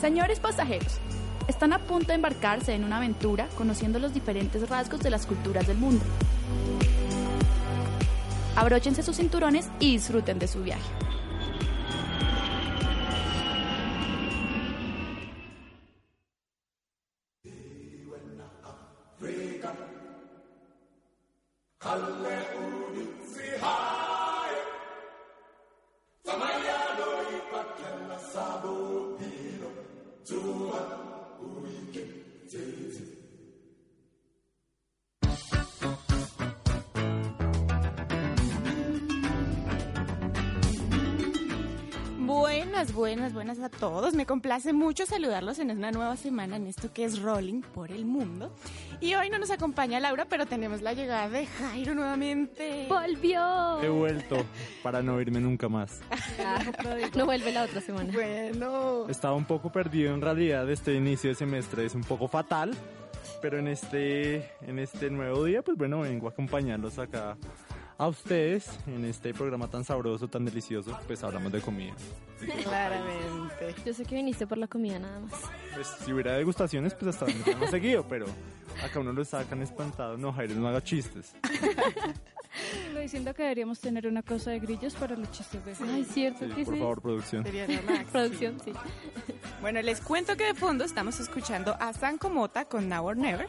Señores pasajeros, están a punto de embarcarse en una aventura conociendo los diferentes rasgos de las culturas del mundo. Abróchense sus cinturones y disfruten de su viaje. Buenas, buenas, buenas a todos. Me complace mucho saludarlos en una nueva semana en esto que es Rolling por el Mundo. Y hoy no nos acompaña Laura, pero tenemos la llegada de Jairo nuevamente. ¡Volvió! He vuelto para no irme nunca más. no vuelve la otra semana. Bueno. Estaba un poco perdido en realidad. Este inicio de semestre es un poco fatal. Pero en este, en este nuevo día, pues bueno, vengo a acompañarlos acá a ustedes en este programa tan sabroso, tan delicioso, pues hablamos de comida. Claramente. Yo sé que viniste por la comida nada más. Pues si hubiera degustaciones, pues hasta donde hemos seguido, pero acá uno lo sacan espantado. No, Jairo, no haga chistes. Estoy diciendo que deberíamos tener una cosa de grillos para los chistes de Ay, cierto Sí, que por sí. favor, producción. Sería lo máximo. Producción, sí. Bueno, les cuento que de fondo estamos escuchando a Sanko Mota con Now or Never.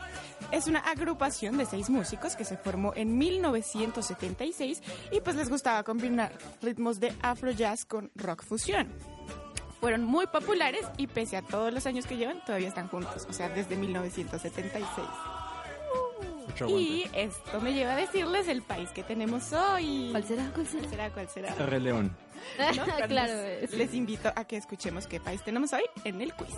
Es una agrupación de seis músicos que se formó en 1976 y pues les gustaba combinar ritmos de afro jazz con rock fusión. Fueron muy populares y pese a todos los años que llevan, todavía están juntos, o sea, desde 1976. Mucho aguante. Y esto me lleva a decirles el país que tenemos hoy. ¿Cuál será? ¿Cuál será? ¿Cuál será? ¿Cuál será? Rey León. claro. les, es- les invito a que escuchemos qué país tenemos hoy en el quiz.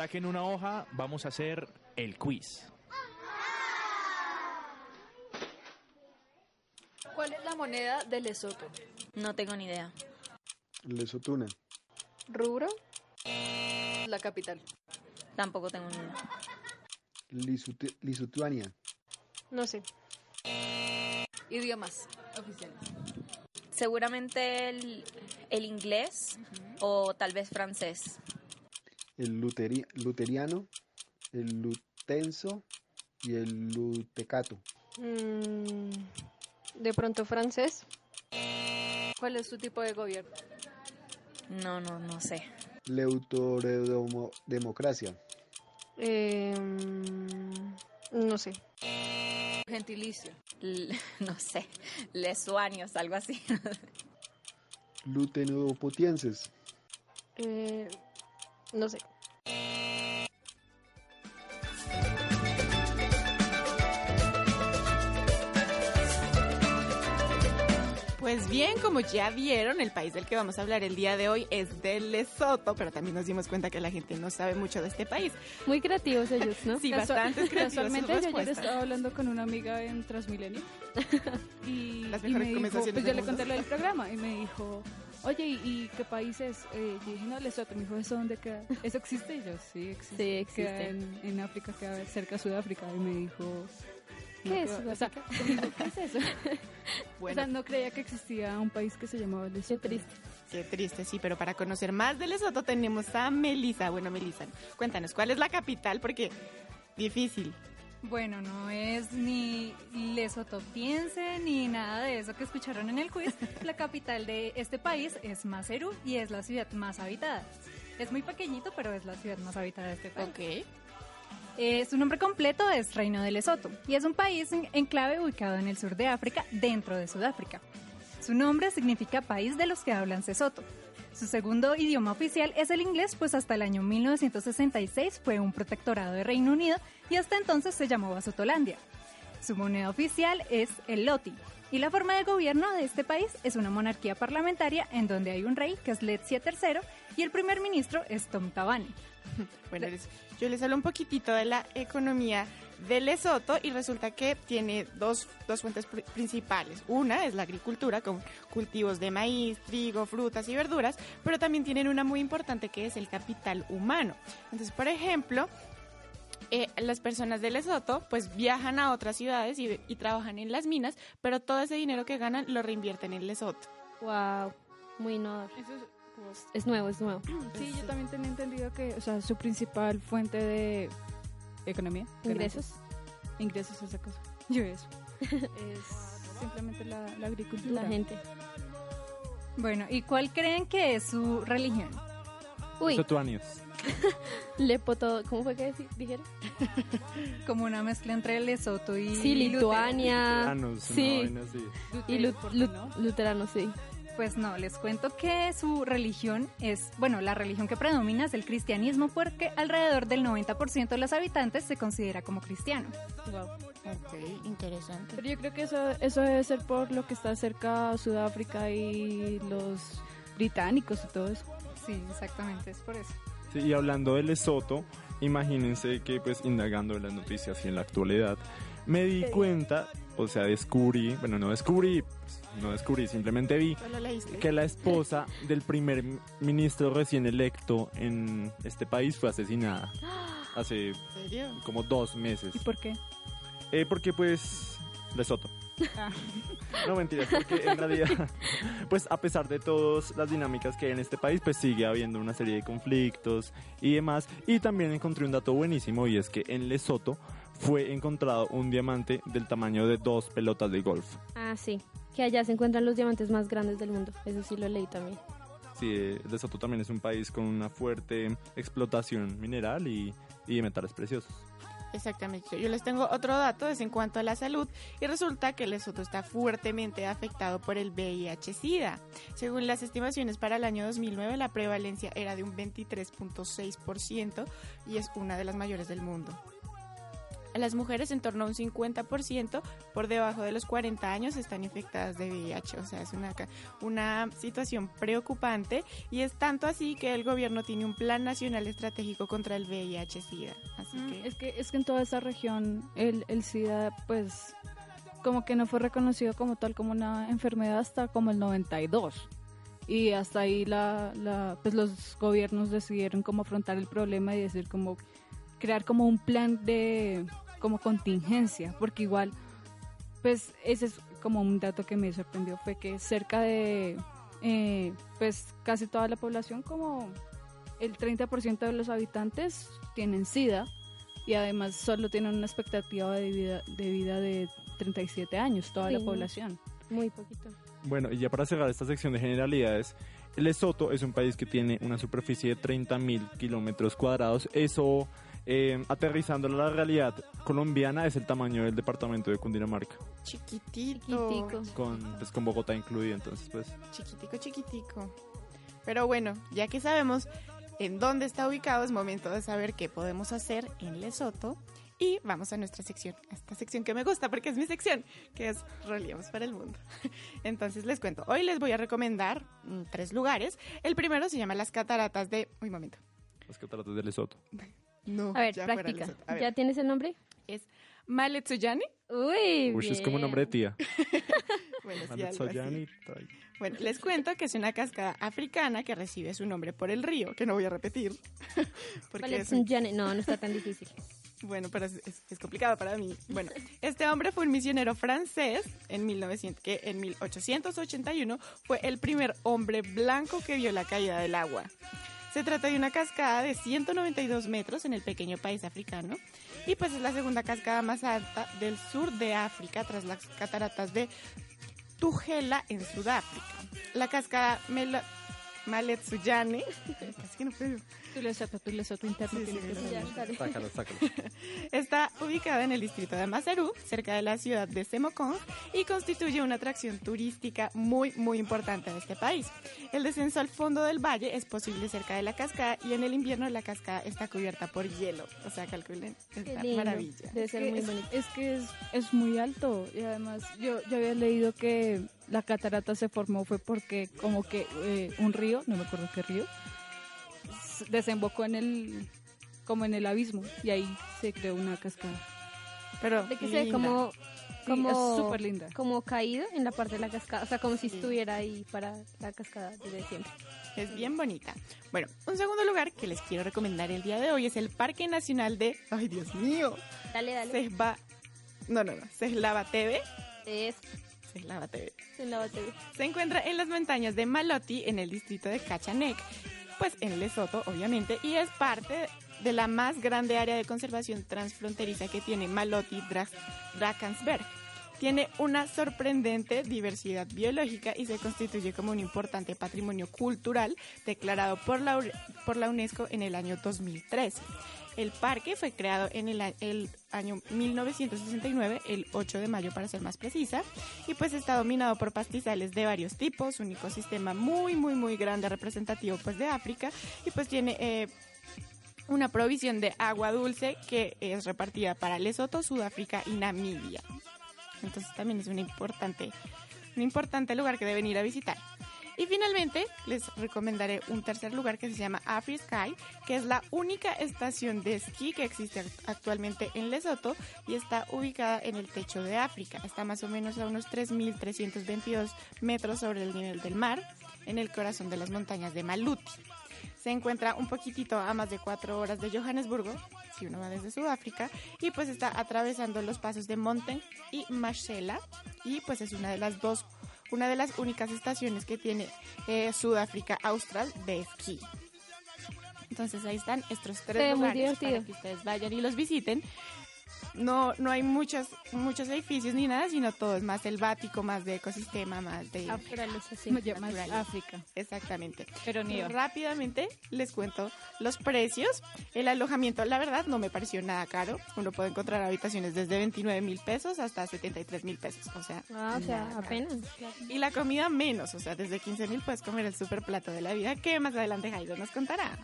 Saquen una hoja, vamos a hacer el quiz. ¿Cuál es la moneda de Lesoto? No tengo ni idea. Lesotuna. Rubro. La capital. Tampoco tengo ni idea. Lisutu- Lisutuania. No sé. Idiomas oficiales. Seguramente el, el inglés o tal vez francés. El luteri- luteriano. El lutenso. Y el lutecato. Mm, de pronto francés. ¿Cuál es su tipo de gobierno? No, no, no sé. Leutoredemocracia. Eh, no sé. Gentilicio. no sé. Lesuanios, algo así. Lutenudopotienses. Eh, no sé. Pues bien, como ya vieron, el país del que vamos a hablar el día de hoy es de Lesoto, pero también nos dimos cuenta que la gente no sabe mucho de este país. Muy creativos ellos, ¿no? Sí, bastante creativas sus Casualmente yo ayer estaba hablando con una amiga en Transmilenio y, Las y mejores me dijo, conversaciones pues yo le conté lo del programa y me dijo, oye, ¿y, y qué país es? Eh, yo dije, no, Lesoto. Me dijo, ¿eso dónde queda? ¿Eso existe? Y yo, sí, existe. Sí, existe. Queda en, en África, queda cerca de Sudáfrica. Y me dijo... ¿Qué no, es o sea, ¿qué es eso? O Bueno, sea, no creía que existía un país que se llamaba Lesoto. Qué triste. qué triste, sí, pero para conocer más de Lesoto tenemos a Melissa. Bueno, Melissa, cuéntanos, ¿cuál es la capital? Porque difícil. Bueno, no es ni lesotopiense ni nada de eso que escucharon en el quiz. La capital de este país es Maseru y es la ciudad más habitada. Es muy pequeñito, pero es la ciudad más habitada de este país. Ok. Eh, su nombre completo es Reino de Lesoto y es un país en enclave ubicado en el sur de África, dentro de Sudáfrica. Su nombre significa país de los que hablan Sesoto. Su segundo idioma oficial es el inglés, pues hasta el año 1966 fue un protectorado de Reino Unido y hasta entonces se llamó Basutolandia. Su moneda oficial es el loti. Y la forma de gobierno de este país es una monarquía parlamentaria en donde hay un rey que es Letsia III y el primer ministro es Tom Tabane. Bueno, yo les hablo un poquitito de la economía de Lesoto y resulta que tiene dos, dos fuentes pr- principales. Una es la agricultura con cultivos de maíz, trigo, frutas y verduras, pero también tienen una muy importante que es el capital humano. Entonces, por ejemplo, eh, las personas de Lesoto pues viajan a otras ciudades y, y trabajan en las minas, pero todo ese dinero que ganan lo reinvierten en Lesoto. Wow, muy innovador. Eso es- Es nuevo, es nuevo. sí, yo también tenía entendido que, o sea, su principal fuente de economía, Ingresos. ganancias, ingresos, esa cosa. Yo eso. es simplemente la, la agricultura. La gente. Bueno, ¿y cuál creen que es su religión? Uy, Sotuanios. Lepoto, ¿cómo fue que dijeron? Como una mezcla entre Lesoto y Sí, Lituania. Luteranos, sí. una vaina así. Y lu- ¿Por qué lu- no? luterano, sí. Pues no, les cuento que su religión es, bueno, la religión que predomina es el cristianismo porque alrededor del 90% de los habitantes se considera como cristiano. Ok, interesante. Pero yo creo que eso, eso debe ser por lo que está cerca Sudáfrica y los británicos y todo eso. Sí, exactamente, es por eso. Sí, y hablando de Lesoto, imagínense que pues indagando en las noticias y en la actualidad, me di cuenta, o sea, descubrí, bueno, no descubrí, pues, no descubrí, simplemente vi que la esposa del primer ministro recién electo en este país fue asesinada hace como dos meses. ¿Y por qué? Eh, porque pues Lesoto. Ah. No mentiras, porque en realidad, pues a pesar de todas las dinámicas que hay en este país, pues sigue habiendo una serie de conflictos y demás. Y también encontré un dato buenísimo y es que en Lesoto fue encontrado un diamante del tamaño de dos pelotas de golf. Ah, sí. Que allá se encuentran los diamantes más grandes del mundo. Eso sí lo leí también. Sí, Lesoto también es un país con una fuerte explotación mineral y, y de metales preciosos. Exactamente. Yo les tengo otro dato es en cuanto a la salud y resulta que Lesoto está fuertemente afectado por el VIH-Sida. Según las estimaciones para el año 2009, la prevalencia era de un 23.6% y es una de las mayores del mundo. Las mujeres en torno a un 50% por debajo de los 40 años están infectadas de VIH, o sea, es una, una situación preocupante y es tanto así que el gobierno tiene un plan nacional estratégico contra el VIH-Sida. Así Mm, que Es que es que en toda esa región el, el SIDA pues como que no fue reconocido como tal como una enfermedad hasta como el 92 y hasta ahí la, la pues los gobiernos decidieron cómo afrontar el problema y decir como crear como un plan de como contingencia porque igual pues ese es como un dato que me sorprendió fue que cerca de eh, pues casi toda la población como el 30% de los habitantes tienen SIDA y además solo tienen una expectativa de vida de, vida de 37 años, toda Sí, la población. Muy poquito. Bueno, y ya para cerrar esta sección de generalidades, Lesoto es un país que tiene una superficie de 30.000 kilómetros cuadrados. Eso, eh, aterrizándolo a la realidad colombiana, es el tamaño del departamento de Cundinamarca, chiquitito. Chiquitico. con, pues, con Bogotá incluida. Entonces, pues, Chiquitico, chiquitico. Pero bueno, ya que sabemos en dónde está ubicado, es momento de saber qué podemos hacer en Lesoto. Y vamos a nuestra sección, a esta sección que me gusta porque es mi sección, que es Roleamos para el Mundo. Entonces les cuento, hoy les voy a recomendar mm, tres lugares. El primero se llama las cataratas de... Uy, momento. las cataratas de Lesoto. No, A ver, ya fuera práctica. A ver, ¿Ya tienes el nombre? es Maletsuyani. Uy, Uy, es como un nombre de tía. Bueno, sí. Bueno, les cuento que es una cascada africana que recibe su nombre por el río, que no voy a repetir. Porque es un- No, no está tan difícil. Bueno, pero es, es- es complicado para mí. Bueno, este hombre fue un misionero francés en 1900, que en 1881 fue el primer hombre blanco que vio la caída del agua. Se trata de una cascada de 192 metros en el pequeño país africano y pues es la segunda cascada más alta del sur de África tras las cataratas de Tugela en Sudáfrica. La cascada Mela- Maletsuyane. Casi que no puedo. Tú tú interno. Sí, sí. Sácalo, sácalo. Está ubicada en el distrito de Maseru, cerca de la ciudad de Semokong, y constituye una atracción turística muy, muy importante en este país. El descenso al fondo del valle es posible cerca de la cascada y en el invierno la cascada está cubierta por hielo. O sea, calculen, esta maravilla. Debe Es ser que muy es, bonito. es que es, es muy alto y además yo, yo había leído que la catarata se formó fue porque como que eh, un río, no me acuerdo qué río, desembocó en el como en el abismo y ahí se creó una cascada. Pero De que se ve linda. como, Sí, como, es súper linda. como caído en la parte de la cascada. O sea, como si Sí. estuviera ahí para la cascada desde siempre. Es bien bonita. Bueno, un segundo lugar que les quiero recomendar el día de hoy es el Parque Nacional de... ¡Ay, Dios mío! Dale, dale. Sesba... No, no, no. Seslava TV. Es TV. TV. Se encuentra en las montañas de Maloti, en el distrito de Cachanek, pues en Lesoto, obviamente, y es parte de la más grande área de conservación transfronteriza que tiene Maloti Dra- Drakensberg. Tiene una sorprendente diversidad biológica y se constituye como un importante patrimonio cultural declarado por la, por la UNESCO en el año 2013. El parque fue creado en el, el año 1969, el 8 de mayo para ser más precisa, y pues está dominado por pastizales de varios tipos, un ecosistema muy, muy, muy grande, representativo pues de África, y pues tiene eh, una provisión de agua dulce que es repartida para Lesoto, Sudáfrica y Namibia. Entonces también es un importante, un importante lugar que deben ir a visitar. Y finalmente les recomendaré un tercer lugar que se llama Afri Sky, que es la única estación de esquí que existe act- actualmente en Lesoto y está ubicada en el techo de África. Está más o menos a unos 3.322 metros sobre el nivel del mar, en el corazón de las montañas de Maluti. Se encuentra un poquitito a más de cuatro horas de Johannesburgo, si uno va desde Sudáfrica, y pues está atravesando los pasos de Monten y Marcela, y pues es una de las dos, una de las únicas estaciones que tiene eh, Sudáfrica Austral de esquí. Entonces ahí están estos tres muy lugares para que ustedes vayan y los visiten. No, no hay muchos, muchos edificios ni nada, sino todo es más selvático, más de ecosistema, más de... Naturaleza, sí. Me llama naturaleza. África, Exactamente. pero nieva. Rápidamente les cuento los precios. El alojamiento, la verdad, no me pareció nada caro. Uno puede encontrar habitaciones desde 29 mil pesos hasta 73 mil pesos. O sea, Ah, o sea, apenas. claro. Y la comida menos, o sea, desde 15 mil puedes comer el super plato de la vida que más adelante Jairo nos contará.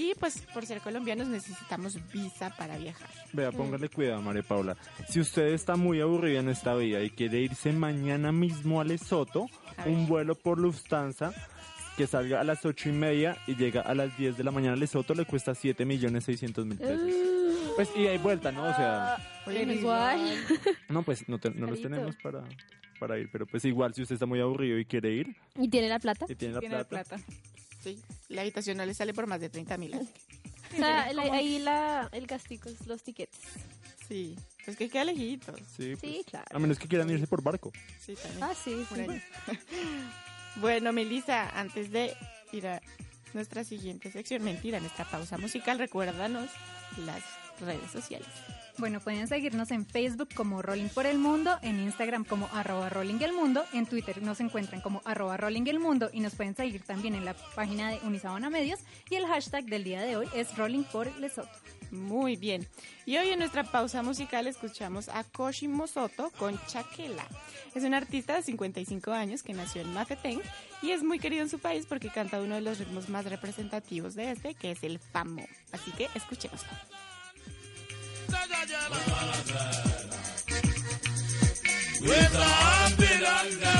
Y pues por ser colombianos necesitamos visa para viajar. Vea, póngale cuidado, María Paula. Si usted está muy aburrida en esta vida y quiere irse mañana mismo a Lesoto, A un vuelo por Lufthansa que salga a las ocho y media y llega a las 10 de la mañana a Lesoto le cuesta 7 millones 600 mil pesos. Pues ida y vuelta, ¿no? O sea, Oye, Pero igual. no, pues no, te- no los tenemos para, para ir, pero pues igual si usted está muy aburrido y quiere ir ¿Y tiene la plata? y tiene la Tiene la plata, plata. Sí, la habitación no le sale por más de 30 mil. O sea, la- ahí la, el gastico es los tiquetes. Sí, pues que queda lejitos. sí, pues, Sí, claro. a menos que quieran irse por barco. Sí, también. Ah, sí, sí. Bueno, Melissa, antes de ir a nuestra siguiente sección, mentira, nuestra pausa musical, recuérdanos las redes sociales. Bueno, pueden seguirnos en Facebook como Rolling por el Mundo, en Instagram como arroba Rolling el Mundo, en Twitter nos encuentran como arroba Rolling el Mundo y nos pueden seguir también en la página de Unisabana Medios y el hashtag del día de hoy es Rolling por Lesoto. Muy bien. Y hoy en nuestra pausa musical escuchamos a Koshi Mosoto con Chaquela. Es un artista de 55 años que nació en Mafeteng y es muy querido en su país porque canta uno de los ritmos más representativos de este, que es el famo. Así que escuchemos. We're the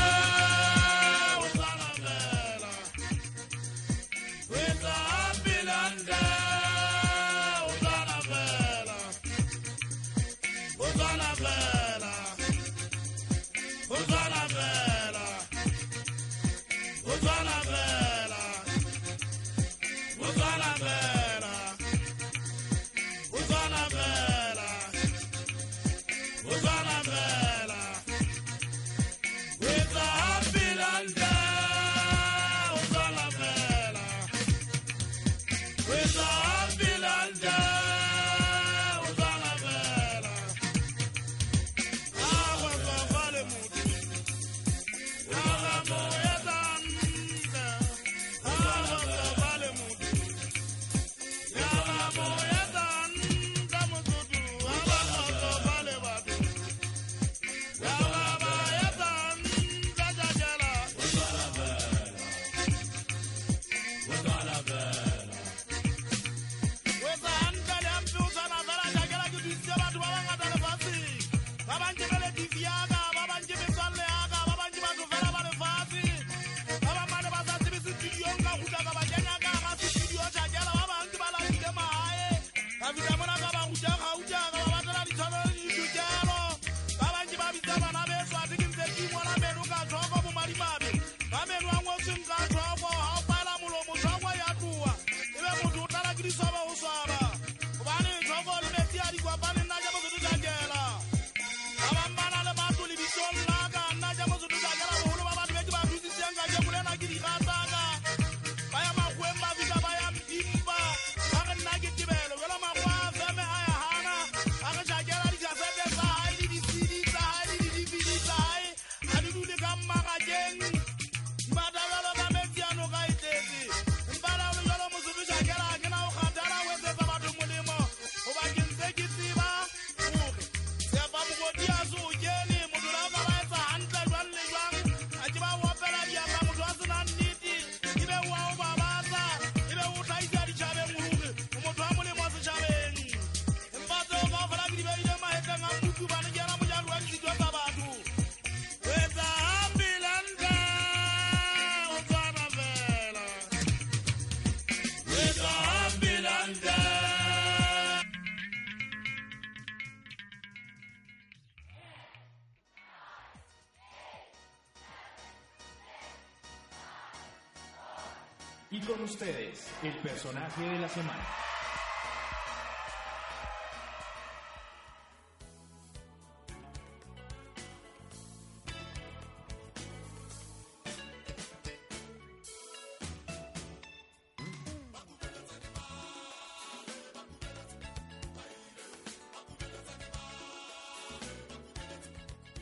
ustedes, el personaje de la semana.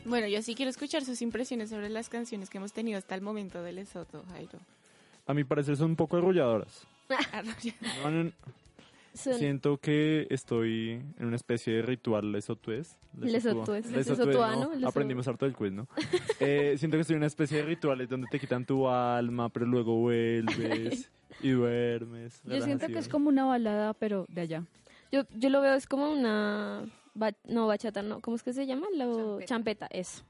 Bueno, yo sí quiero escuchar sus impresiones sobre las canciones que hemos tenido hasta el momento de Lesoto, Jairo. A mi parecer son un poco arrolladoras. No, no, no. Son- Siento que estoy en una especie de ritual lesotués. Lesotués. Lesotuano, ¿no? leso- Aprendimos harto del quiz, ¿no? Eh, siento que estoy en una especie de rituales donde te quitan tu alma, pero luego vuelves y duermes. Yo siento que es como una balada, pero de allá. Yo, yo lo veo es como una... ba- no, bachata, no. ¿Cómo es que se llama? Lo, champeta. eso.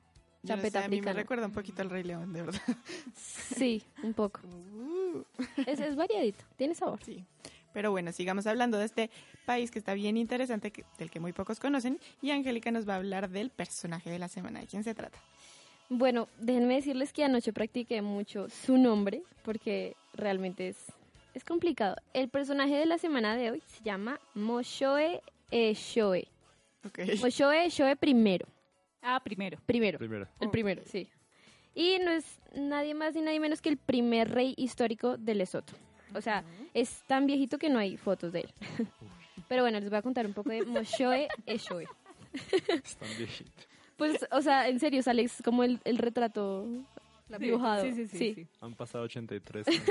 No sé, a mí me recuerda un poquito al Rey León, de verdad. Sí, un poco. Uh. Es, es variadito, tiene sabor. Sí. Pero bueno, sigamos hablando de este país que está bien interesante, que- del que muy pocos conocen. Y Angélica nos va a hablar del personaje de la semana. ¿De quién se trata? Bueno, déjenme decirles que anoche practiqué mucho su nombre porque realmente es, es complicado. El personaje de la semana de hoy se llama Moshoe Eshoe. Ok. Moshoe Eshoe primero. Ah, primero. Primero. Primero. El primero, sí. Y no es nadie más ni nadie menos que el primer rey histórico de Lesoto. O sea, es tan viejito que no hay fotos de él. Pero bueno, les voy a contar un poco de Moshoe Eshoe. Están viejitos. Pues, o sea, en serio, sale es como el, el retrato dibujado. Sí, sí, sí. sí. Han pasado 83 años.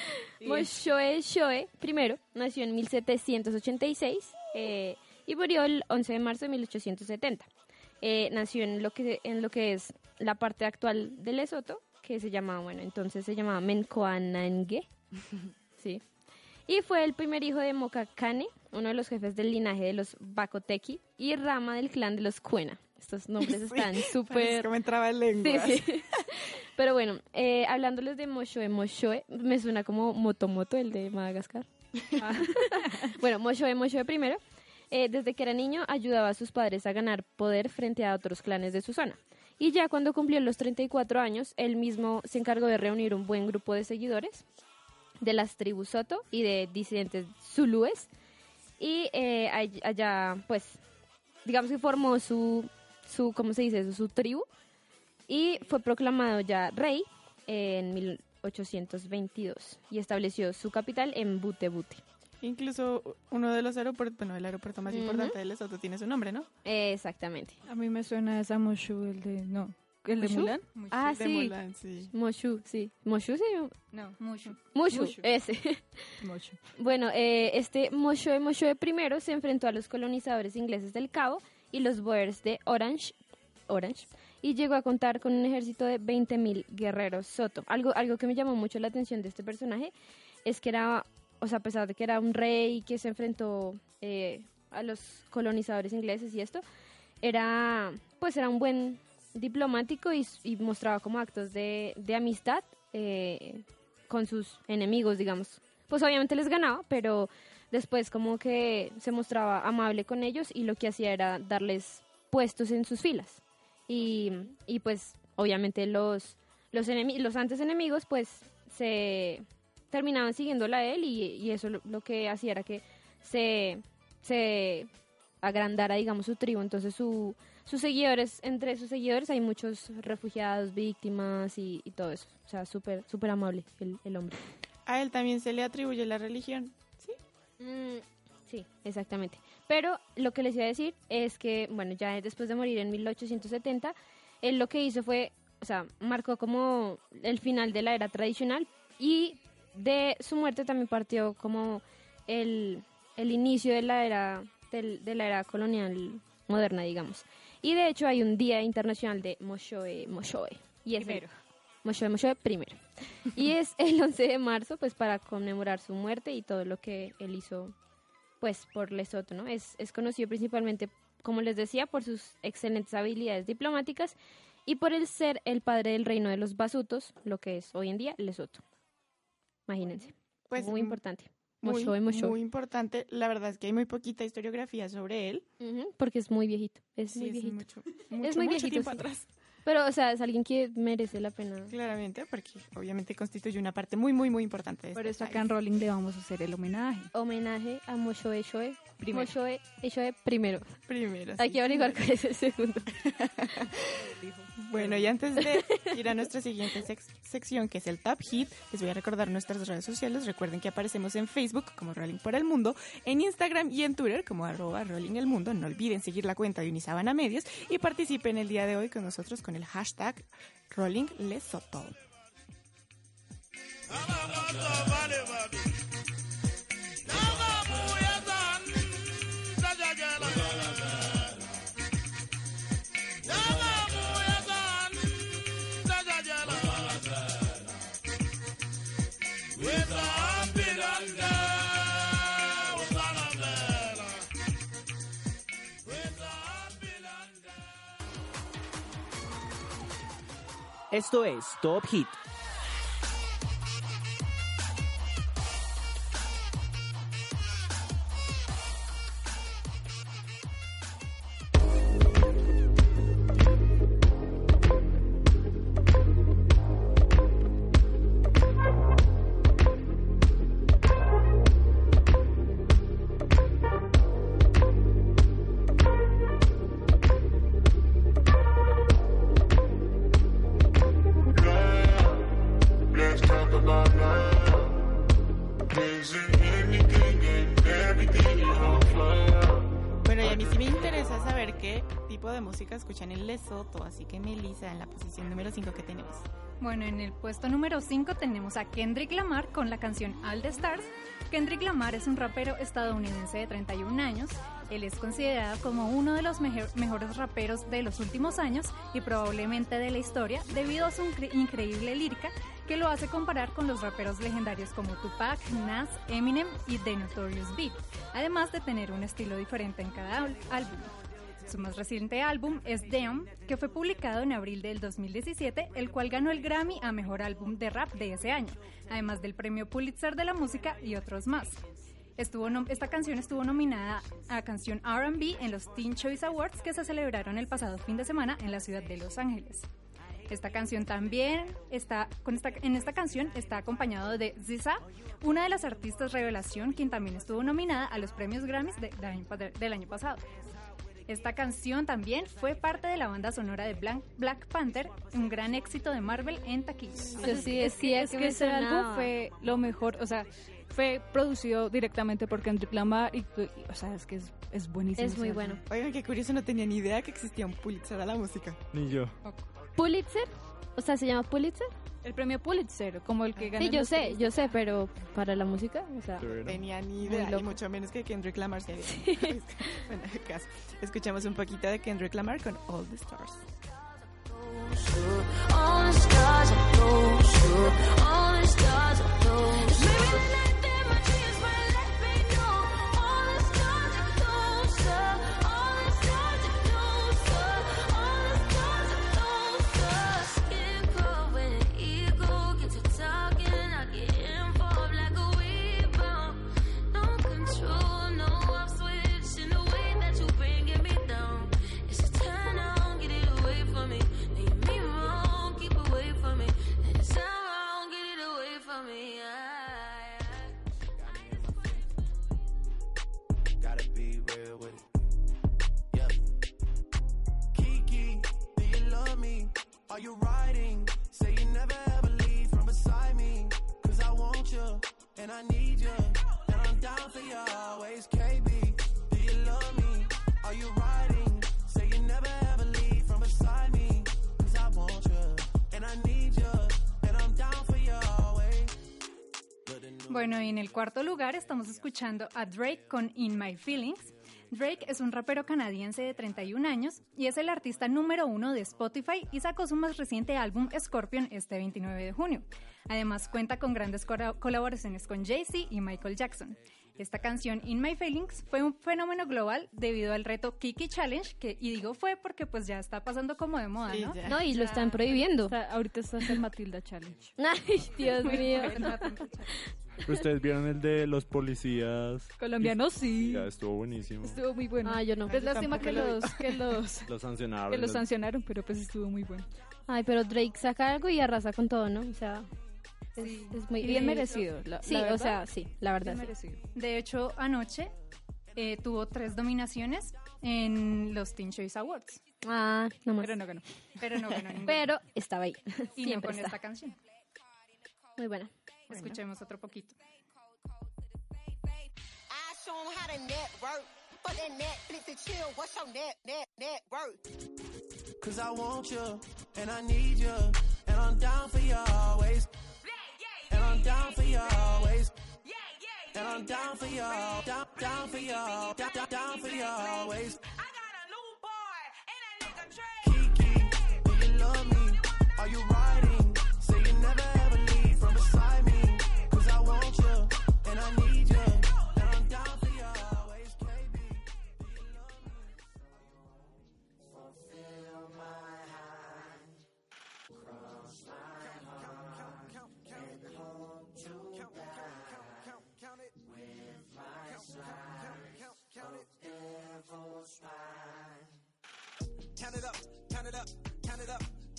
Moshoe Shoe, primero, nació en 1786 eh, y murió el 11 de marzo de 1870. Eh, nació en lo, que, en lo que es la parte actual de Lesoto, que se llamaba, bueno, entonces se llamaba Menkoanangue. Sí. Y fue el primer hijo de Mokakane, uno de los jefes del linaje de los Bakoteki y rama del clan de los Kuena. Estos nombres están súper... que me entraba en lengua. Sí, sí. Pero bueno, eh, hablándoles de Moshoe Moshoe, me suena como Motomoto, el de Madagascar. Ah. bueno, Moshoe Moshoe primero, eh, desde que era niño ayudaba a sus padres a ganar poder frente a otros clanes de su zona. Y ya cuando cumplió los 34 años, él mismo se encargó de reunir un buen grupo de seguidores de las tribus Soto y de disidentes zulúes. Y eh, all- allá, pues, digamos que formó su, su ¿cómo se dice eso? Su tribu y fue proclamado ya rey en 1822 y estableció su capital en Bute Bute. Incluso uno de los aeropuertos, bueno, el aeropuerto más Ujú. importante de Lesoto tiene su nombre, ¿no? Exactamente. A mí me suena esa Moshu, el de... No, el de ¿Mushu? Mulan. Ah, de sí. Mulan, sí. Moshu, sí. Moshu, sí. No, mucho. Mushu, Mushu. ese. Moshu. Bueno, eh, este Moshoe Moshoe I se enfrentó a los colonizadores ingleses del Cabo y los Boers de Orange, Orange y llegó a contar con un ejército de 20.000 guerreros soto. Algo, algo que me llamó mucho la atención de este personaje es que era, o sea, a pesar de que era un rey que se enfrentó eh, a los colonizadores ingleses y esto, era, pues era un buen diplomático y, y mostraba como actos de, de amistad eh, con sus enemigos, digamos. Pues obviamente les ganaba, pero después como que se mostraba amable con ellos y lo que hacía era darles puestos en sus filas. Y, y pues obviamente los, los, los antes enemigos pues se terminaban siguiéndola a él y, y eso lo, lo que hacía era que se, se agrandara digamos su tribu, entonces su, sus seguidores, entre sus seguidores hay muchos refugiados, víctimas y, y todo eso, o sea, súper súper amable el, el hombre. A él también se le atribuye la religión. ¿Sí? Mm, sí, exactamente. Pero lo que les iba a decir es que, bueno, ya después de morir en 1870, él lo que hizo fue, o sea, marcó como el final de la era tradicional y de su muerte también partió como el, el inicio de la era del- de la era colonial moderna, digamos. Y de hecho hay un día internacional de Moshoe Moshoe. Y es el- Primero. Moshoe Moshoe primero. Y es el 11 de marzo, pues para conmemorar su muerte y todo lo que él hizo, pues por Lesoto, ¿no? Es, es conocido principalmente, como les decía, por sus excelentes habilidades diplomáticas y por el ser el padre del reino de los Basutos, lo que es hoy en día Lesoto. Imagínense. Pues muy importante. Muy, Moshoe Moshoe. muy importante. La verdad es que hay muy poquita historiografía sobre él. Ujú, porque es muy viejito. Es Sí, muy es viejito. mucho, mucho, es muy mucho viejito. tiempo sí. atrás. Pero, o sea, es alguien que merece la pena. Claramente, porque obviamente constituye una parte muy, muy, muy importante de Por este eso acá en. Rolling le vamos a hacer el homenaje. Homenaje a Moshoe Shoe. Primero. Moshoe Shoe primero. Primero, Hay sí. que averiguar cuál es el segundo. Bueno, y antes de ir a nuestra siguiente sección, que es el Top Hit, les voy a recordar nuestras redes sociales. Recuerden que aparecemos en Facebook como Rolling por el Mundo, en Instagram y en Twitter como arroba Rolling el Mundo. No olviden seguir la cuenta de Unisabana Medios y participen el día de hoy con nosotros con el hashtag Rolling Lesoto. Esto es Top Hit. Posición número 5 que tenemos. Bueno, en el puesto número 5 tenemos a Kendrick Lamar con la canción All the Stars. Kendrick Lamar es un rapero estadounidense de 31 años. Él es considerado como uno de los mejores raperos de los últimos años y probablemente de la historia debido a su incre- increíble lírica que lo hace comparar con los raperos legendarios como Tupac, Nas, Eminem y The Notorious Big, además de tener un estilo diferente en cada álbum. Su más reciente álbum es Damn, que fue publicado en abril del 2017, el cual ganó el Grammy a Mejor Álbum de Rap de ese año, además del Premio Pulitzer de la Música y otros más. Estuvo esta canción estuvo nominada a Canción RB en los Teen Choice Awards que se celebraron el pasado fin de semana en la ciudad de Los Ángeles. Esta canción también está, con en esta canción está acompañado de Ziza, una de las artistas revelación, quien también estuvo nominada a los premios Grammys del año pasado. Esta canción también fue parte de la banda sonora de Black Panther, un gran éxito de Marvel en taquillas. Yo sí es que, decía es que que ese álbum fue lo mejor, o sea, fue producido directamente por Kendrick Lamar y, o sea, es que es, es buenísimo. Es muy bueno. Oigan, qué curioso, no tenía ni idea que existía un Pulitzer a la música. Ni yo. ¿Pulitzer? O sea, ¿se llama Pulitzer? El premio Pulitzer, como el que ganó Sí, yo sé, yo sé, pero para la música, o sea... Tenía ni idea, y mucho menos que Kendrick Lamar se había. bueno, caso. Escuchamos un poquito de Kendrick Lamar con All the Stars. All the stars are closer. All the stars are closer. Bueno, y en el cuarto lugar estamos escuchando a Drake con In My Feelings. Drake es un rapero canadiense de 31 años y es el artista número uno de Spotify y sacó su más reciente álbum Scorpion este 29 de junio. Además cuenta con grandes colaboraciones con Jay-Z y Michael Jackson. Esta canción In My Feelings fue un fenómeno global debido al reto Kiki Challenge, que, y digo fue porque pues ya está pasando como de moda, ¿no? No, y lo están prohibiendo. Sea, ahorita está el Matilda Challenge. Ay, Dios mío. Pero ustedes vieron el de los policías. Colombianos sí. Ya estuvo buenísimo. Estuvo muy bueno. Ah, yo no. Es Yo lástima que lo los, que los, Los sancionaron. que los los- sancionaron, pero pues estuvo muy bueno. Ay, pero Drake saca algo y arrasa con todo, ¿no? O sea, es, Sí. es muy Y bien merecido, la- sí, la o verdad. sea, sí, la verdad. Bien sí. merecido. De hecho, anoche eh, tuvo tres dominaciones en los Teen Choice Awards. Ah, no más. Pero no ganó. Pero no ganó. Pero estaba ahí. y no Siempre con está. esta canción. Muy buena. Escuchemos otro poquito. I show 'em how to network. Fuck that Netflix and chill. What's your net, net, net worth? Cause I want you, and I need you, and I'm down for you always. And I'm down for you always. And I'm down for you, down, down for you, down, down, down for you always.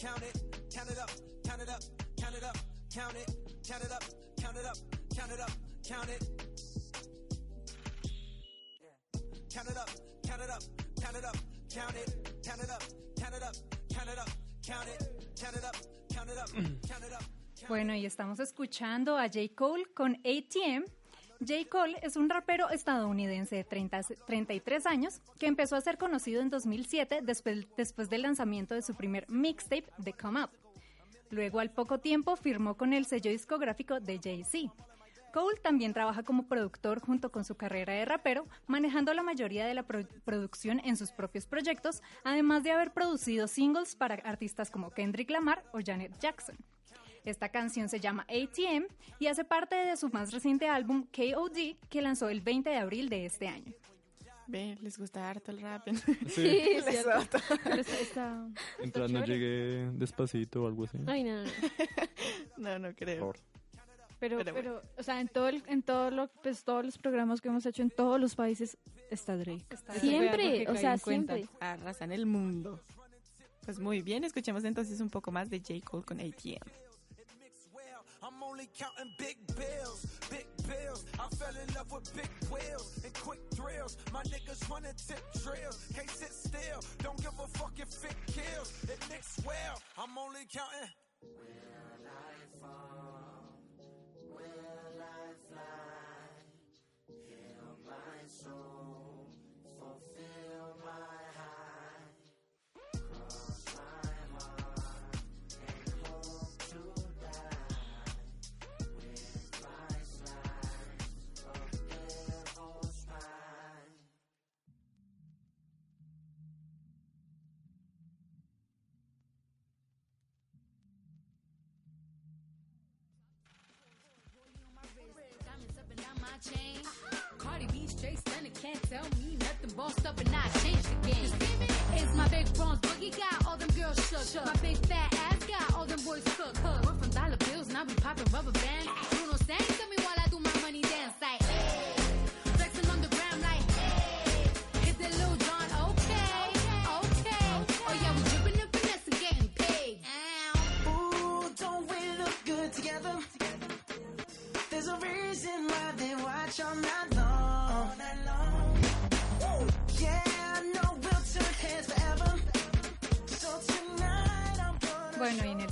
Count it, count it up, count it up, count it up, count it, count it up, count it up, count it up, count it. Count it up, count it up, count it up, count it, count it up, count it up, count it up, count it, count it up, count it up, count it up. Bueno, y estamos escuchando a J. Cole con ATM. J. Cole es un rapero estadounidense de 30 33 años que empezó a ser conocido en 2007 después, después del lanzamiento de su primer mixtape, The Come Up. Luego, al poco tiempo, firmó con el sello discográfico de Jay-Z. Cole también trabaja como productor junto con su carrera de rapero, manejando la mayoría de la pro- producción en sus propios proyectos, además de haber producido singles para artistas como Kendrick Lamar o Janet Jackson. Esta canción se llama ATM y hace parte de su más reciente álbum KOD que lanzó el 20 de abril de este año. Ve, les gusta harto el rap. Sí. Les gusta. Está- está- Mientras no llegue despacito o algo así. Ay, no, no. No, no creo. Por- Pero, Pero pero, o sea, en todo el, en todo lo, pues todos los programas que hemos hecho en todos los países está Drake. Algo Siempre, o sea, siempre. Arrasan el mundo. Pues muy bien, escuchemos entonces un poco más de J. Cole con ATM. Only counting big bills, big bills. I fell in love with big wheels and quick thrills. My niggas wanna tip drills. Can't sit still. Don't give a fuck if it kills. It nicks well. I'm only counting. Can't tell me nothing. Bossed up and I changed the game. It's my big bronze boogie got all them girls shook. My big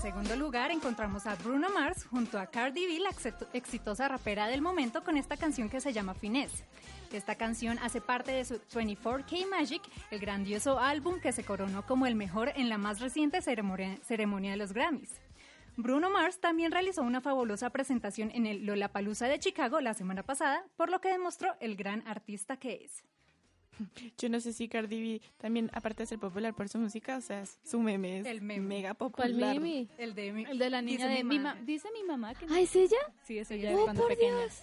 segundo lugar encontramos a Bruno Mars junto a Cardi B, la exitosa rapera del momento, con esta canción que se llama Finesse. Esta canción hace parte de su 24K Magic, el grandioso álbum que se coronó como el mejor en la más reciente ceremonia, ceremonia de los Grammys. Bruno Mars también realizó una fabulosa presentación en el Lollapalooza de Chicago la semana pasada, por lo que demostró el gran artista que es. Yo no sé si Cardi B también, aparte de ser popular por su música, o sea, su meme es El meme. mega popular. ¿Cuál meme? El de, mi- El de la niña dice de mi mi ma- ma- dice mi mamá que Ah, ¿es ella? sí es ella Oh, cuando por pequeña. Dios.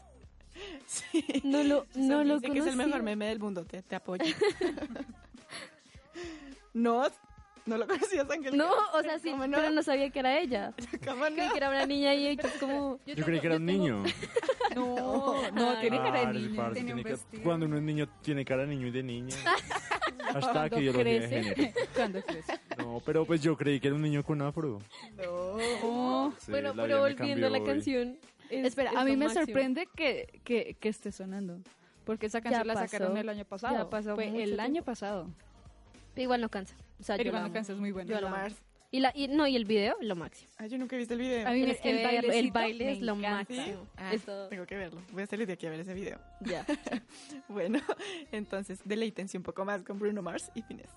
Sí. No lo, no lo que es el mejor meme del mundo, te, te apoyo. no, no lo conocías, Ángel. No, o sea, sí, ¿Cómo no? pero no sabía que era ella. ¿Cómo no? Creí que era una niña y ella como... Yo creí que era un niño. No, no, tiene cara de Parce, niño. parce, Tiene un tiene que- vestido. cuando uno es niño, tiene cara de niño y de niña. Hasta que yo lo de género. Cuando crece. No, pero pues yo creí que era un niño con afro. No. Sí, bueno, pero volviendo a la hoy. canción. es- Espera, es a mí me máximo. sorprende que, que, que esté sonando. Porque esa canción la sacaron el año pasado. Ya pasó Fue el tiempo. año pasado. Pero igual no cansa. O sea, Pero igual no cansa, es muy buena. Yo amo. amo. Y, la, y no, y el video, lo máximo. Ah, yo nunca he visto el video. A mí Tienes que el verlo, el bailecito baile es lo máximo. Ah, Es todo. tengo que verlo. Voy a salir de aquí a ver ese video. Ya. bueno, entonces deleítense un poco más con Bruno Mars y Finesse.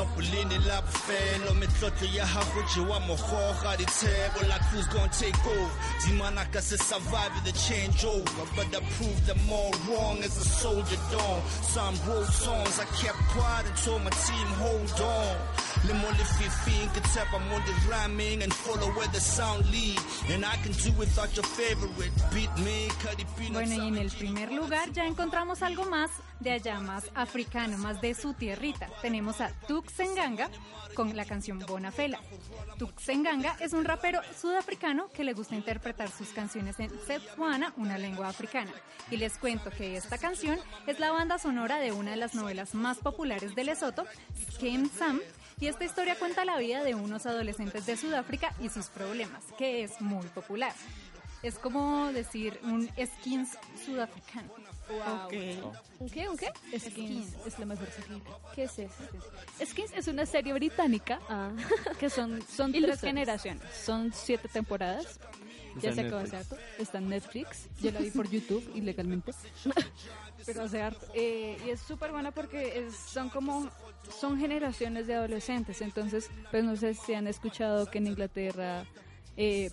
no pulini la bufelo me ya like who's gonna take over. Dimana ka se survive the change over but I proved them all wrong as a soldier dawn. Some wrote songs I kept quiet and told my team hold on. Le ke tshepa mo the rhyming and follow where the sound lead. And I can do without your favorite. Beat me Cardi B Bueno, y en el primer lugar ya encontramos algo más de allá, más africano, más de su tierrita. Tenemos a Tuxenganga con la canción Bonafela. Tuxenganga es un rapero sudafricano que le gusta interpretar sus canciones en Setswana, una lengua africana. Y les cuento que esta canción es la banda sonora de una de las novelas más populares de Lesoto, Skem Sam, y esta historia cuenta la vida de unos adolescentes de Sudáfrica y sus problemas, que es muy popular. Es como decir un skins sudafricano. ¿Un qué? ¿Un qué? Skins es lo más versátil. ¿Qué es eso? Skins es una serie británica Ah. que son, son tres generaciones. Son siete temporadas. Está Ya se acabó hace harto. Está en Netflix. Yo la vi por YouTube ilegalmente. Pero hace harto. Eh, y es súper buena porque es- son como son generaciones de adolescentes. Entonces, pues no sé si han escuchado que en Inglaterra eh,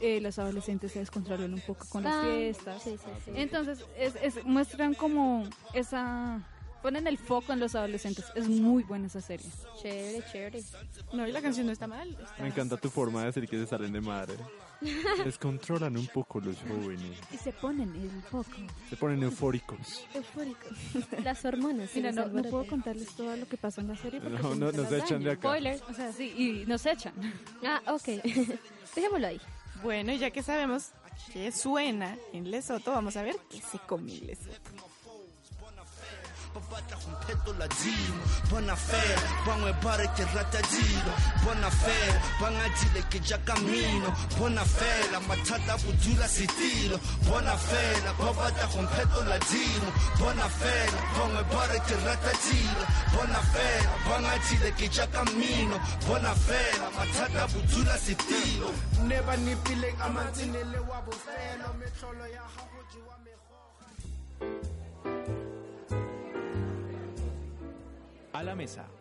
eh, los adolescentes se descontrolan un poco con las fiestas. sí, sí, sí. Entonces, es, es- muestran como esa... Ponen el foco en los adolescentes. Es muy buena esa serie. Chévere, chévere. No, y la canción no está mal. está- Me encanta tu forma de decir que se salen de madre. Descontrolan un poco los jóvenes. Y se ponen el foco. Se ponen eufóricos. Eufóricos. Las hormonas. Mira, no, no puedo contarles todo lo que pasa en la serie porque No, no, se nos echan de daño. acá. Spoiler. O sea, sí, y nos echan. Ah, ok. Dejémoslo ahí. Bueno, ya que sabemos que suena en Lesoto, vamos a ver qué se come en Lesoto. ba batla go phetola dilo bona fela bangwe ba re ke rata dilo. Bona fela ba ngadile ke jaaka mmino bona fela mathata bodula setilo. Bona fela ba batla go phetola dilo bona fela bangwe ba re ke rata dilo. Bona fela ba ngadile ke jaaka mmino bona fela mathata bodula setilo. Ne ba nipile ka wa bofelo. Metlholo ya gago jewa A la mesa.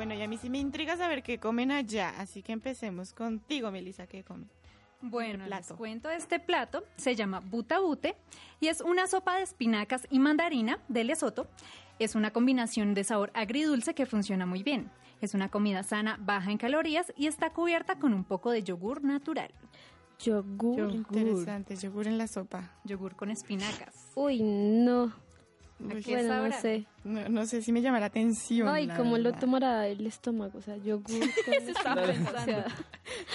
Bueno, y a mí sí me intriga saber qué comen allá, así que empecemos contigo, Melissa, ¿qué comen? Bueno, les plato. cuento este plato. Se llama butabute y es una sopa de espinacas y mandarina de Lesoto. Es una combinación de sabor agridulce que funciona muy bien. Es una comida sana, baja en calorías y está cubierta con un poco de yogur natural. Yogur. Interesante, yogur en la sopa. Yogur con espinacas. Uy, no. Qué bueno, no sé. No, no sé si me llama la atención. Ay, la ¿cómo lo tomará el estómago? O sea, yogur con, Eso estaba espinacas, o pensando. sea,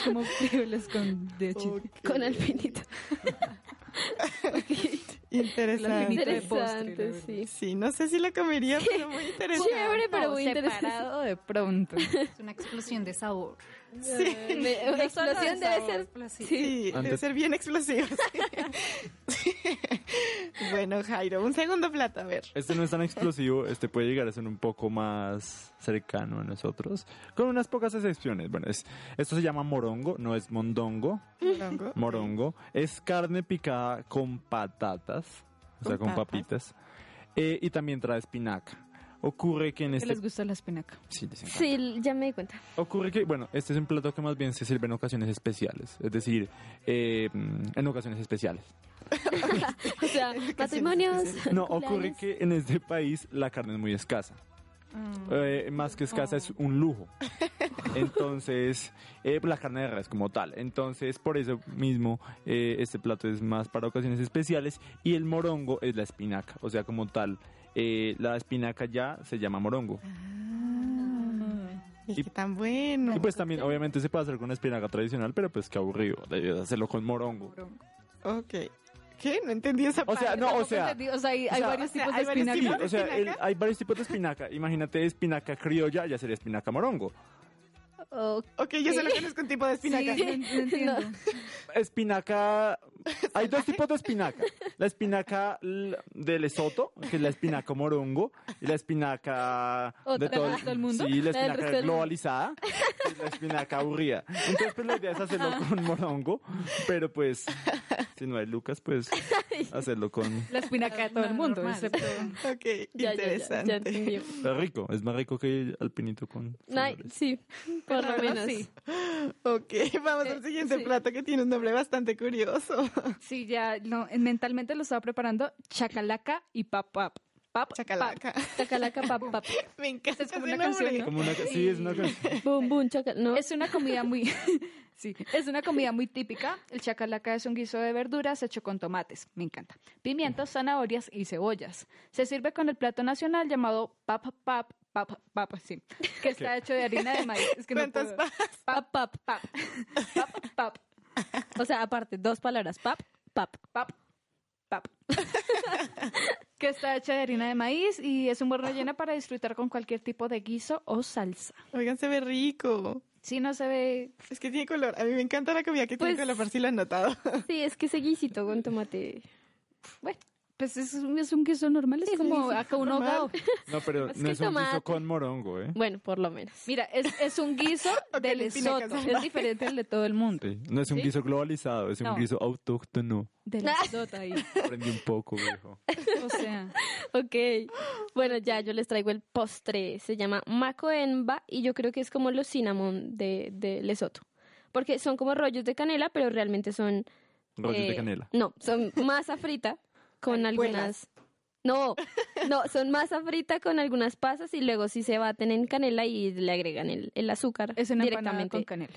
Como frijoles con leche. con alpinito. Interesante. de postre, Interesante, sí. Sí, no sé si lo comería, pero muy interesante. Chévere, pero muy interesante. Separado de pronto. Es una explosión de sabor. Sí. Me- Una explosión debe ser. Sí, debe ser bien explosivo. sí. bueno, Jairo, un segundo plato, a ver. Este no es tan explosivo, este puede llegar a ser un poco más cercano a nosotros, con unas pocas excepciones. Bueno, es, esto se llama morongo, no es mondongo, Morongo. morongo. Es carne picada con patatas, o sea, Con papas. papitas, eh, y también trae espinaca. Ocurre que en ¿Qué este... les gusta la espinaca? Sí, les encanta. Sí, ya me di cuenta. Ocurre que, bueno, este es un plato que más bien se sirve en ocasiones especiales, es decir, eh, en ocasiones especiales. O sea, matrimonios. No, ocurre que en este país la carne es muy escasa. Eh, más que escasa es un lujo. Entonces, eh, la carne de res como tal. Entonces, por eso mismo, eh, este plato es más para ocasiones especiales. Y el morongo es la espinaca. O sea, como tal, eh, la espinaca ya se llama morongo. Y qué tan bueno. Y pues también, obviamente, se puede hacer con espinaca tradicional, pero pues qué aburrido. Debes hacerlo con morongo. Ok. ¿Qué? No entendí esa O parte. sea, no, o sea, entendí, o sea, hay, sea, varios o sea, tipos de espinaca. Sí, o sea, el- hay varios tipos de espinaca. Imagínate espinaca criolla, ya sería espinaca morongo. Ok, yo solo conozco un tipo de espinaca. Sí, no, no entiendo. Espinaca. Hay dos tipos de espinaca. La espinaca de Lesoto, que es la espinaca morongo, y la espinaca Otra. de todo, ¿Del resto del mundo? Sí, la espinaca globalizada, que es la espinaca aburrida. Entonces, pues la idea es hacerlo con morongo, pero pues, si no hay lucas, pues hacerlo con. La espinaca de todo el mundo, Normal. excepto... Ok, Ya, ya, ya, interesante. ya. Es rico, es más rico que el alpinito con. Ay, sí, por lo menos. sí. Ok, vamos al siguiente sí. plato que tiene un nombre bastante curioso. Sí, ya no, mentalmente lo estaba preparando chacalaca y pap pap. Pap, Chacalaca. Chacalaca, pap, pap. Me encanta Es como una canción, nombre. ¿no? Como una, sí, es una canción. Boom, boom, chacal. No. Es una comida muy, sí, es una comida muy típica. El chacalaca es un guiso de verduras hecho con tomates, me encanta. Pimientos, zanahorias y cebollas. Se sirve con el plato nacional llamado pap pap pap pap, sí, que está hecho de harina de maíz. Es que no. Pap, pap. pap, pap, pap, O sea, aparte, dos palabras. Pap, pap. pap, pap. que está hecha de harina de maíz y es un buen relleno para disfrutar con cualquier tipo de guiso o salsa. Oigan, se ve rico. Si no se ve Es que tiene color. A mí me encanta la comida que tiene Pues- color, por si lo han notado. Sí, es que ese guisito con tomate. Bueno, pues es, un- es un queso normal, es Sí, como guiso acá un ahogado. No, pero Es no es un guiso tomate. con morongo, ¿eh? Bueno, por lo menos. Mira, es, es un guiso de Lesoto, es diferente al de todo el mundo. Sí, No es un ¿Sí? guiso globalizado, es un guiso autóctono. De Lesoto ahí. Aprendí un poco, viejo. O sea, Ok. Bueno, ya yo les traigo el postre. Se llama Macoenba y yo creo que es como los cinnamon de, de Lesoto. Porque son como rollos de canela, pero realmente son... Rollos de eh, canela. No, son masa frita con algunas... No, no, son masa frita con algunas pasas y luego sí se baten en canela y le agregan el, el azúcar es una directamente. con canela.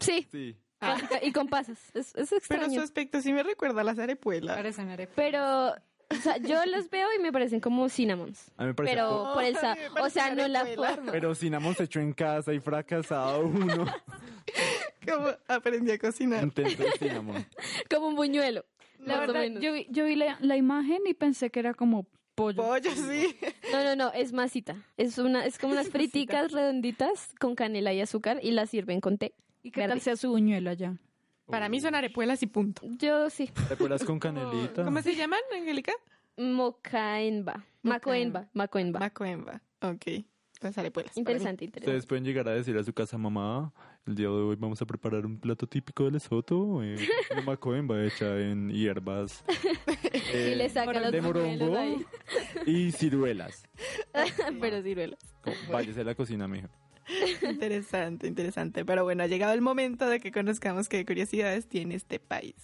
Sí, Sí. básica- y con pasas. Es, es Pero extraño. su aspecto sí me recuerda a las arepuelas. Parecen arepas. Pero, o sea, yo los veo y me parecen como cinnamons. A mí me parece Pero poco. por el sa- o sea, no la forma. Pero cinnamon hecho en casa y fracasado uno. ¿Cómo aprendí a cocinar? Intento cinnamon. Como un buñuelo. La más verdad, yo vi, yo vi la, la imagen y pensé que era como pollo. Pollo, sí. No, no, no, es masita. Es una, es como unas friticas redonditas con canela y azúcar y las sirven con té. ¿Y qué tal verde. sea su buñuelo allá? Para mí son arepuelas y punto. Yo sí. ¿Te acuerdas con canelita? ¿Cómo se llaman, Angélica? Mocaenba. Macoenba. Macoenba. Macoemba. Ok. Entonces sale pues. Interesante, Ustedes pueden llegar a decir a su casa, mamá, el día de hoy vamos a preparar un plato típico de Lesoto, eh, una macoemba hecha en hierbas y le saca los de morongo ahí. y ciruelas. Pero ciruelos. Como, Váyase a la cocina, mijo. Interesante, interesante. Pero bueno, ha llegado el momento de que conozcamos qué curiosidades tiene este país.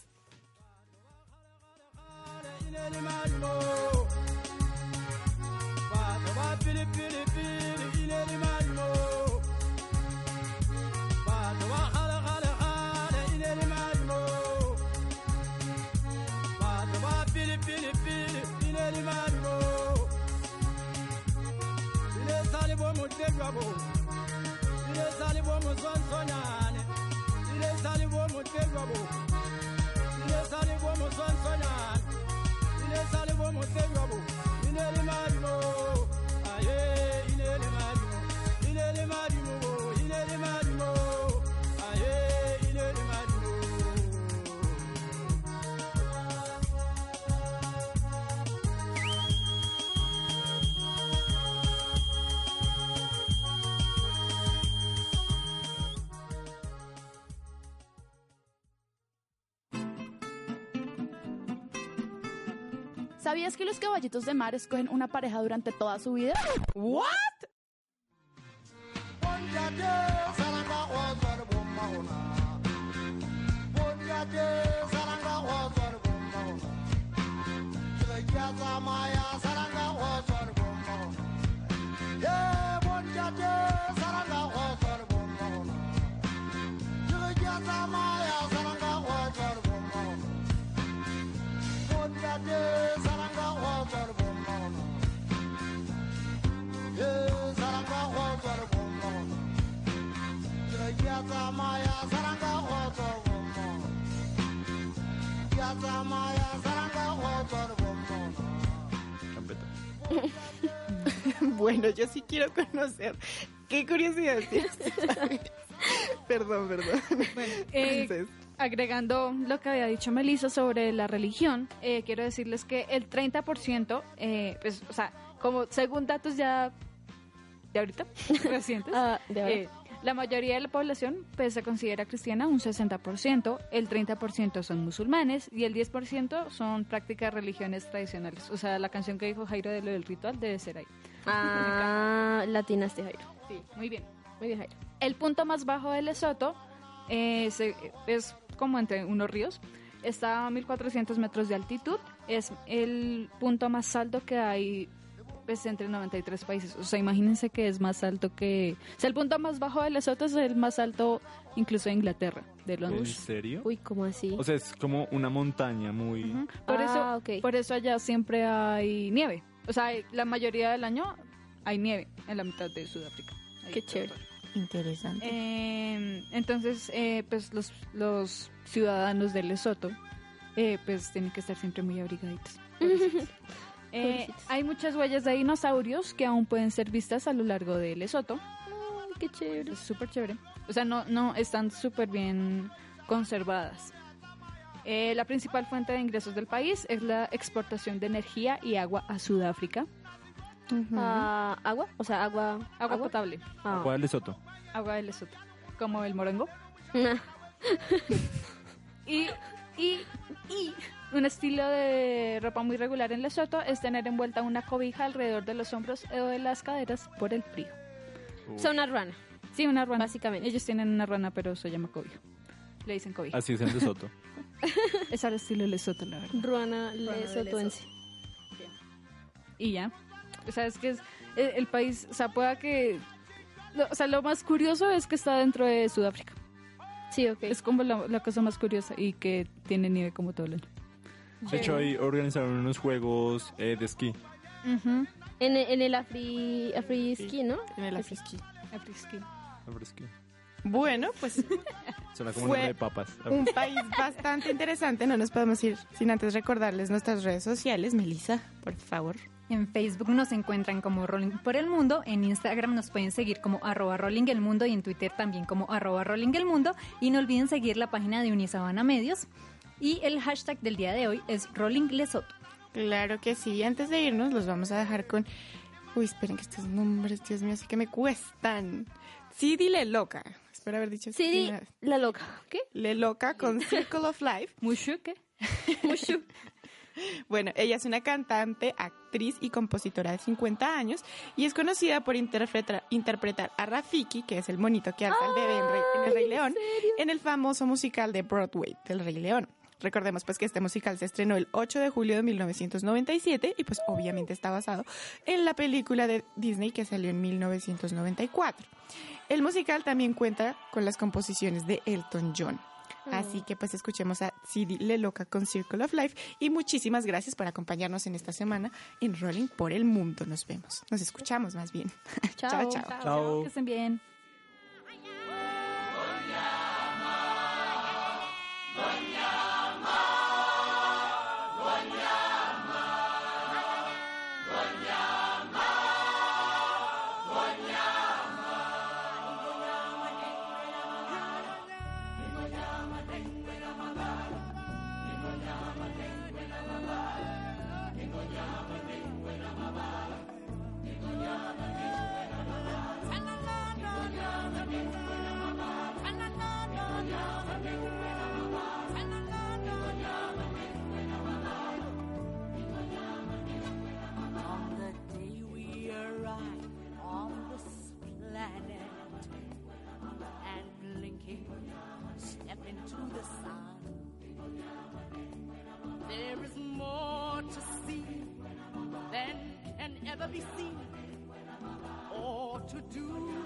kwabo ile sali bomo swansonyane ile sali bomo tekwabo ile sali bomo swansonyane ile ¿Sabías que los caballitos de mar escogen una pareja durante toda su vida? ¿What? Bueno, yo sí quiero conocer qué curiosidad tiene país. Perdón, perdón. Eh, Entonces, agregando lo que había dicho Melissa sobre la religión, eh, quiero decirles que el 30%, eh, pues, o sea, como según datos ya de ahorita, recientes, Ah, de eh, la mayoría de la población pues, se considera cristiana, un 60%, el 30% son musulmanes y el 10% son prácticas religiones tradicionales. O sea, la canción que dijo Jairo de lo del ritual debe ser ahí. Ah, latinaste, Jairo. Sí, muy bien. Muy bien, Jairo. El punto más bajo de Lesoto eh, se- es como entre unos ríos. Está a 1400 metros de altitud. Es el punto más alto que hay pues, entre 93 países. O sea, imagínense que es más alto que... O sea, el punto más bajo de Lesoto es el más alto incluso de Inglaterra, de ¿En Londres. serio? Uy, ¿cómo así? O sea, es como una montaña muy... Por, Ah, eso, por eso allá siempre hay nieve. O sea, la mayoría del año hay nieve en la mitad de Sudáfrica. Ahí Qué todo. chévere. Interesante. Eh, entonces, eh, pues los, los ciudadanos de Lesoto, eh, pues tienen que estar siempre muy abrigaditos. Eh, hay muchas huellas de dinosaurios que aún pueden ser vistas a lo largo de Lesoto. Qué chévere. Es súper chévere. O sea, no, no están súper bien conservadas. Eh, la principal fuente de ingresos del país es la exportación de energía y agua a Sudáfrica. Ah, ¿Agua? O sea, agua... Agua potable. Ah. ¿Cuál es Soto? Agua de Lesoto. Como el morongo. Y, y, y un estilo de ropa muy regular en Lesoto es tener envuelta una cobija alrededor de los hombros o de las caderas por el frío. Son una ruana. Sí, una ruana. Básicamente. Ellos tienen una ruana, pero se llama cobija. Le dicen cobija. Así es en De Soto. Es al estilo Lesoto, la verdad. Ruana de lesotuense. Y ya. O sea, es que es el, el país, o sea, pueda que... lo- o sea, lo más curioso es que está dentro de Sudáfrica. Sí, ok. Es como la, la cosa más curiosa y que tiene nieve como todo el año. De hecho, ahí organizaron unos juegos eh, de esquí. Ujú. En, el- en el Afri, Afri Ski, ¿no? En el Afrisquí. Afrisquí. Ahora esquí. Bueno, pues Suena como Fue una de papas. un país bastante interesante. No nos podemos ir sin antes recordarles nuestras redes sociales. Melissa, por favor. En Facebook nos encuentran como Rolling por el Mundo, en Instagram nos pueden seguir como arroba Rolling el Mundo y en Twitter también como arroba Rolling el Mundo. Y no olviden seguir la página de Unisabana Medios. Y el hashtag del día de hoy es Rolling Lesoto. Claro que sí. Antes de irnos, los vamos a dejar con Uy, esperen que estos nombres, Dios mío, sí que me cuestan. Sidi Le Loca. Espero haber dicho Sidi bien. La Loca. ¿Qué? Le Loca con Circle of Life. ¿Mushu qué? Mushu. Bueno, ella es una cantante, actriz y compositora de 50 años y es conocida por interpretar, interpretar a Rafiki, que es el monito que alza el bebé en, Rey- en El Rey León, en el famoso musical de Broadway del Rey León. Recordemos pues que este musical se estrenó el 8 de julio de 1997 y pues obviamente está basado en la película de Disney que salió en 1994. El musical también cuenta con las composiciones de Elton John. Así que pues escuchemos a Sidi Le Loca con Circle of Life y muchísimas gracias por acompañarnos en esta semana en Rolling por el Mundo. Nos vemos, nos escuchamos más bien. Chao. chao. Chao. Que estén bien. To do